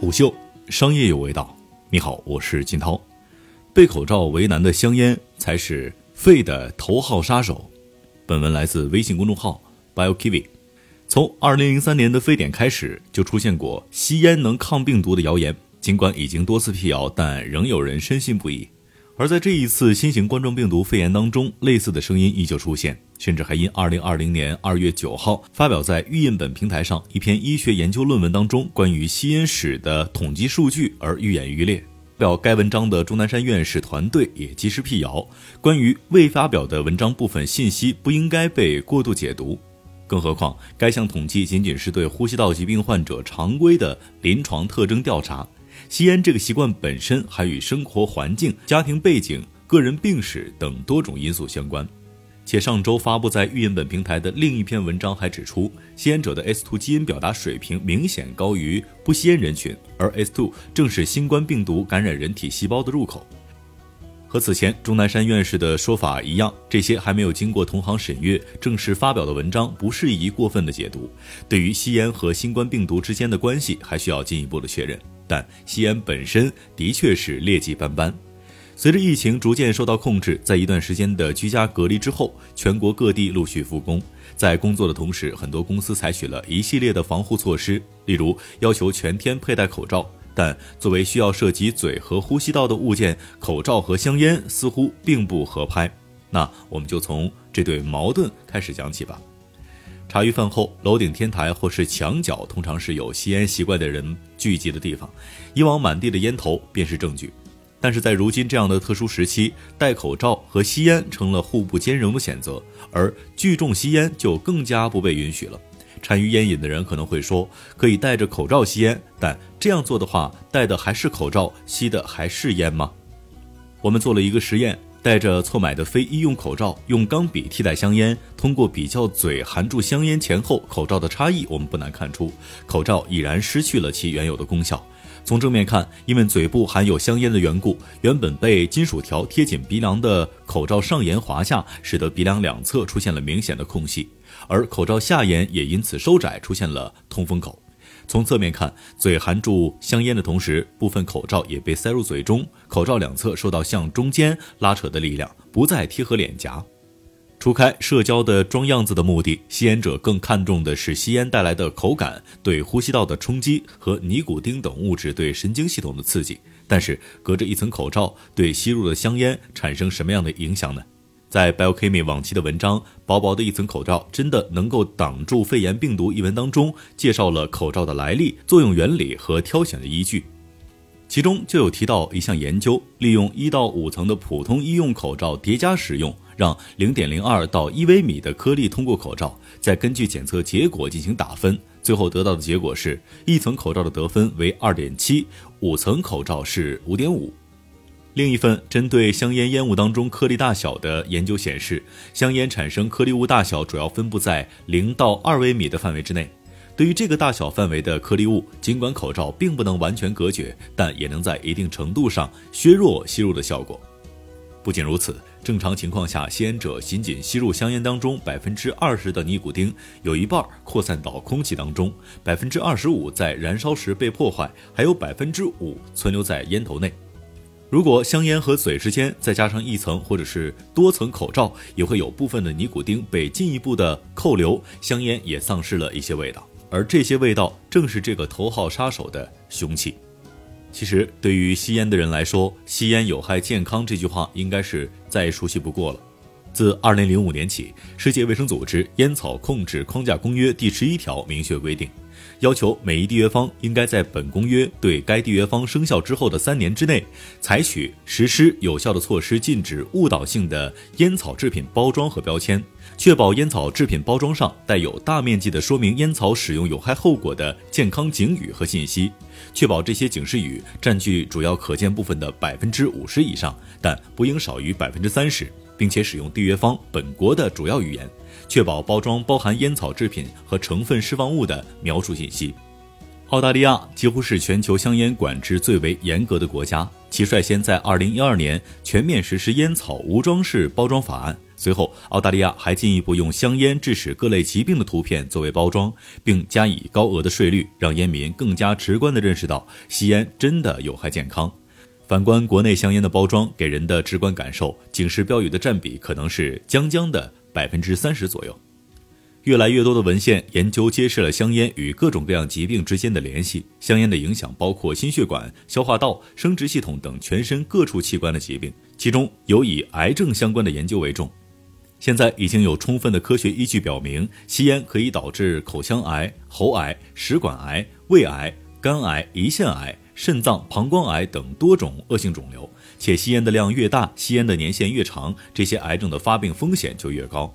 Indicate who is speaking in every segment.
Speaker 1: 虎嗅，商业有味道。你好，我是金涛。被口罩为难的香烟才是肺的头号杀手。本文来自微信公众号 BioKiwi。从2003年的非典开始，就出现过吸烟能抗病毒的谣言。尽管已经多次辟谣，但仍有人深信不疑。而在这一次新型冠状病毒肺炎当中，类似的声音依旧出现，甚至还因2020年2月9号发表在预印本平台上一篇医学研究论文当中关于吸烟史的统计数据而愈演愈烈。表该文章的钟南山院士团队也及时辟谣，关于未发表的文章部分信息不应该被过度解读。更何况，该项统计仅仅是对呼吸道疾病患者常规的临床特征调查。吸烟这个习惯本身还与生活环境、家庭背景、个人病史等多种因素相关。且上周发布在预印本平台的另一篇文章还指出，吸烟者的 S2 基因表达水平明显高于不吸烟人群，而 S2 正是新冠病毒感染人体细胞的入口。和此前钟南山院士的说法一样，这些还没有经过同行审阅、正式发表的文章不适宜过分的解读。对于吸烟和新冠病毒之间的关系，还需要进一步的确认。但吸烟本身的确是劣迹斑斑。随着疫情逐渐受到控制，在一段时间的居家隔离之后，全国各地陆续复工。在工作的同时，很多公司采取了一系列的防护措施，例如要求全天佩戴口罩。但作为需要涉及嘴和呼吸道的物件，口罩和香烟似乎并不合拍。那我们就从这对矛盾开始讲起吧。茶余饭后，楼顶天台或是墙角，通常是有吸烟习惯的人聚集的地方。以往满地的烟头便是证据，但是在如今这样的特殊时期，戴口罩和吸烟成了互不兼容的选择，而聚众吸烟就更加不被允许了。馋于烟瘾的人可能会说，可以戴着口罩吸烟，但这样做的话，戴的还是口罩，吸的还是烟吗？我们做了一个实验。戴着错买的非医用口罩，用钢笔替代香烟。通过比较嘴含住香烟前后口罩的差异，我们不难看出，口罩已然失去了其原有的功效。从正面看，因为嘴部含有香烟的缘故，原本被金属条贴紧鼻梁的口罩上沿滑下，使得鼻梁两侧出现了明显的空隙，而口罩下沿也因此收窄，出现了通风口。从侧面看，嘴含住香烟的同时，部分口罩也被塞入嘴中，口罩两侧受到向中间拉扯的力量，不再贴合脸颊。除开社交的装样子的目的，吸烟者更看重的是吸烟带来的口感、对呼吸道的冲击和尼古丁等物质对神经系统的刺激。但是，隔着一层口罩，对吸入的香烟产生什么样的影响呢？在 Biochemy 往期的文章《薄薄的一层口罩真的能够挡住肺炎病毒》一文当中，介绍了口罩的来历、作用原理和挑选的依据。其中就有提到一项研究，利用一到五层的普通医用口罩叠加使用，让零点零二到一微米的颗粒通过口罩，再根据检测结果进行打分，最后得到的结果是一层口罩的得分为二点七，五层口罩是五点五。另一份针对香烟烟雾当中颗粒大小的研究显示，香烟产生颗粒物大小主要分布在零到二微米的范围之内。对于这个大小范围的颗粒物，尽管口罩并不能完全隔绝，但也能在一定程度上削弱吸入的效果。不仅如此，正常情况下，吸烟者仅仅吸入香烟当中百分之二十的尼古丁，有一半扩散到空气当中，百分之二十五在燃烧时被破坏，还有百分之五存留在烟头内。如果香烟和嘴之间再加上一层或者是多层口罩，也会有部分的尼古丁被进一步的扣留，香烟也丧失了一些味道。而这些味道正是这个头号杀手的凶器。其实，对于吸烟的人来说，“吸烟有害健康”这句话应该是再熟悉不过了。自2005年起，世界卫生组织烟草控制框架公约第十一条明确规定。要求每一缔约方应该在本公约对该缔约方生效之后的三年之内，采取实施有效的措施，禁止误导性的烟草制品包装和标签，确保烟草制品包装上带有大面积的说明烟草使用有害后果的健康警语和信息，确保这些警示语占据主要可见部分的百分之五十以上，但不应少于百分之三十，并且使用缔约方本国的主要语言。确保包装包含烟草制品和成分释放物的描述信息。澳大利亚几乎是全球香烟管制最为严格的国家，其率先在2012年全面实施烟草无装饰包装法案。随后，澳大利亚还进一步用香烟致使各类疾病的图片作为包装，并加以高额的税率，让烟民更加直观地认识到吸烟真的有害健康。反观国内香烟的包装，给人的直观感受，警示标语的占比可能是将将的百分之三十左右。越来越多的文献研究揭示了香烟与各种各样疾病之间的联系。香烟的影响包括心血管、消化道、生殖系统等全身各处器官的疾病，其中有以癌症相关的研究为重。现在已经有充分的科学依据表明，吸烟可以导致口腔癌、喉癌、食管癌、胃癌、肝癌、胰腺癌、肾脏、膀胱癌等多种恶性肿瘤。且吸烟的量越大，吸烟的年限越长，这些癌症的发病风险就越高。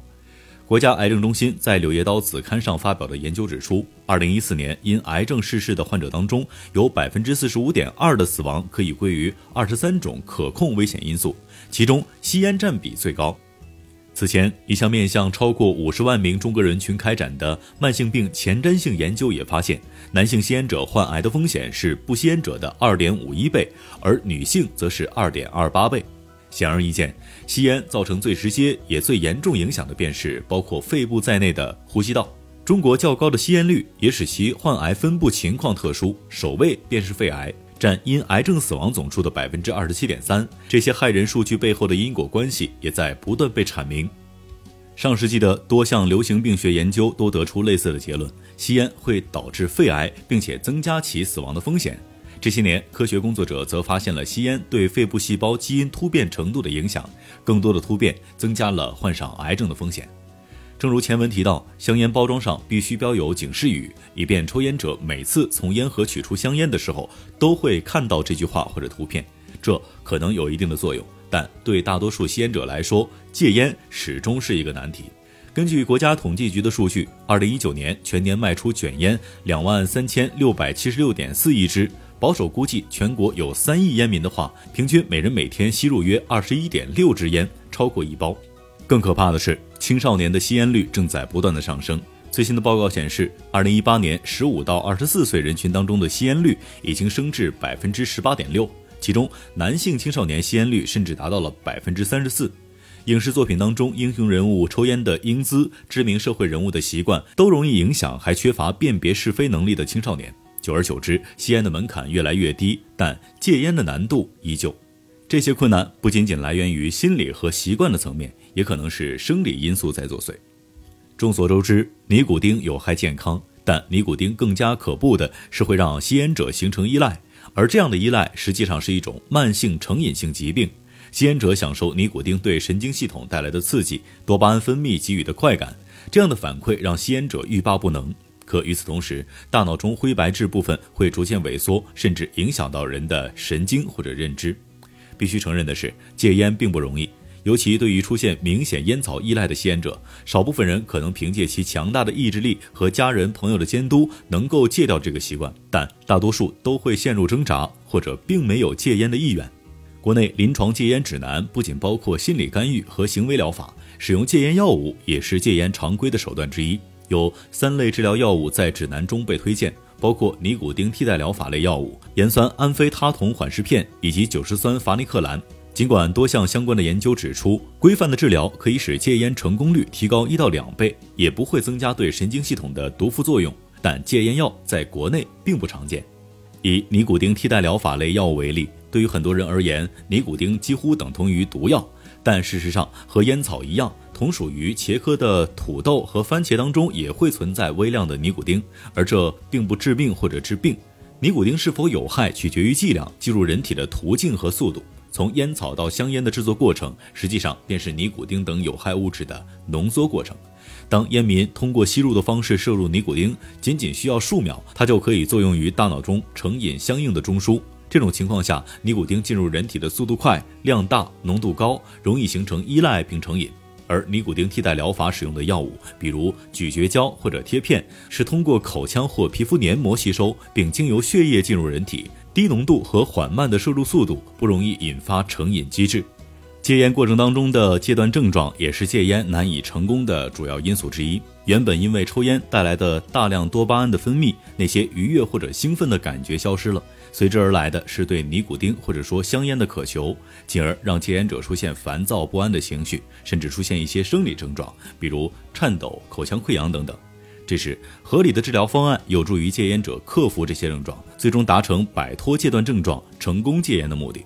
Speaker 1: 国家癌症中心在《柳叶刀》子刊上发表的研究指出，二零一四年因癌症逝世的患者当中，有百分之四十五点二的死亡可以归于二十三种可控危险因素，其中吸烟占比最高。此前，一项面向超过五十万名中国人群开展的慢性病前瞻性研究也发现，男性吸烟者患癌的风险是不吸烟者的二点五一倍，而女性则是二点二八倍。显而易见，吸烟造成最直接也最严重影响的便是包括肺部在内的呼吸道。中国较高的吸烟率也使其患癌分布情况特殊，首位便是肺癌。占因癌症死亡总数的百分之二十七点三，这些害人数据背后的因果关系也在不断被阐明。上世纪的多项流行病学研究都得出类似的结论：吸烟会导致肺癌，并且增加其死亡的风险。这些年，科学工作者则发现了吸烟对肺部细胞基因突变程度的影响，更多的突变增加了患上癌症的风险。正如前文提到，香烟包装上必须标有警示语，以便抽烟者每次从烟盒取出香烟的时候都会看到这句话或者图片。这可能有一定的作用，但对大多数吸烟者来说，戒烟始终是一个难题。根据国家统计局的数据，二零一九年全年卖出卷烟两万三千六百七十六点四亿支，保守估计全国有三亿烟民的话，平均每人每天吸入约二十一点六支烟，超过一包。更可怕的是，青少年的吸烟率正在不断的上升。最新的报告显示，二零一八年十五到二十四岁人群当中的吸烟率已经升至百分之十八点六，其中男性青少年吸烟率甚至达到了百分之三十四。影视作品当中英雄人物抽烟的英姿，知名社会人物的习惯，都容易影响还缺乏辨别是非能力的青少年。久而久之，吸烟的门槛越来越低，但戒烟的难度依旧。这些困难不仅仅来源于心理和习惯的层面。也可能是生理因素在作祟。众所周知，尼古丁有害健康，但尼古丁更加可怖的是会让吸烟者形成依赖，而这样的依赖实际上是一种慢性成瘾性疾病。吸烟者享受尼古丁对神经系统带来的刺激，多巴胺分泌给予的快感，这样的反馈让吸烟者欲罢不能。可与此同时，大脑中灰白质部分会逐渐萎缩，甚至影响到人的神经或者认知。必须承认的是，戒烟并不容易。尤其对于出现明显烟草依赖的吸烟者，少部分人可能凭借其强大的意志力和家人朋友的监督，能够戒掉这个习惯，但大多数都会陷入挣扎，或者并没有戒烟的意愿。国内临床戒烟指南不仅包括心理干预和行为疗法，使用戒烟药物也是戒烟常规的手段之一。有三类治疗药物在指南中被推荐，包括尼古丁替代疗法类药物、盐酸安非他酮缓释片以及酒石酸伐尼克兰。尽管多项相关的研究指出，规范的治疗可以使戒烟成功率提高一到两倍，也不会增加对神经系统的毒副作用，但戒烟药在国内并不常见。以尼古丁替代疗法类药物为例，对于很多人而言，尼古丁几乎等同于毒药。但事实上，和烟草一样，同属于茄科的土豆和番茄当中也会存在微量的尼古丁，而这并不致命或者治病。尼古丁是否有害，取决于剂量、进入人体的途径和速度。从烟草到香烟的制作过程，实际上便是尼古丁等有害物质的浓缩过程。当烟民通过吸入的方式摄入尼古丁，仅仅需要数秒，它就可以作用于大脑中成瘾相应的中枢。这种情况下，尼古丁进入人体的速度快、量大、浓度高，容易形成依赖并成瘾。而尼古丁替代疗法使用的药物，比如咀嚼胶或者贴片，是通过口腔或皮肤黏膜吸收，并经由血液进入人体。低浓度和缓慢的摄入速度不容易引发成瘾机制。戒烟过程当中的戒断症状也是戒烟难以成功的主要因素之一。原本因为抽烟带来的大量多巴胺的分泌，那些愉悦或者兴奋的感觉消失了，随之而来的是对尼古丁或者说香烟的渴求，进而让戒烟者出现烦躁不安的情绪，甚至出现一些生理症状，比如颤抖、口腔溃疡等等。这时，合理的治疗方案有助于戒烟者克服这些症状，最终达成摆脱戒断症状、成功戒烟的目的。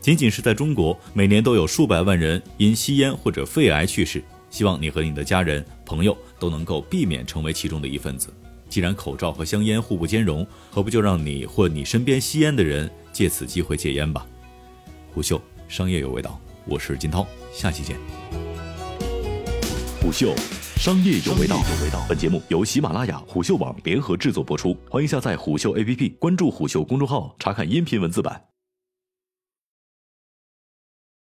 Speaker 1: 仅仅是在中国，每年都有数百万人因吸烟或者肺癌去世。希望你和你的家人、朋友都能够避免成为其中的一份子。既然口罩和香烟互不兼容，何不就让你或你身边吸烟的人借此机会戒烟吧？虎嗅商业有味道，我是金涛，下期见。
Speaker 2: 虎嗅。商业有味道。本节目由喜马拉雅、虎嗅网联合制作播出，欢迎下载虎嗅 APP，关注虎嗅公众号，查看音频文字版。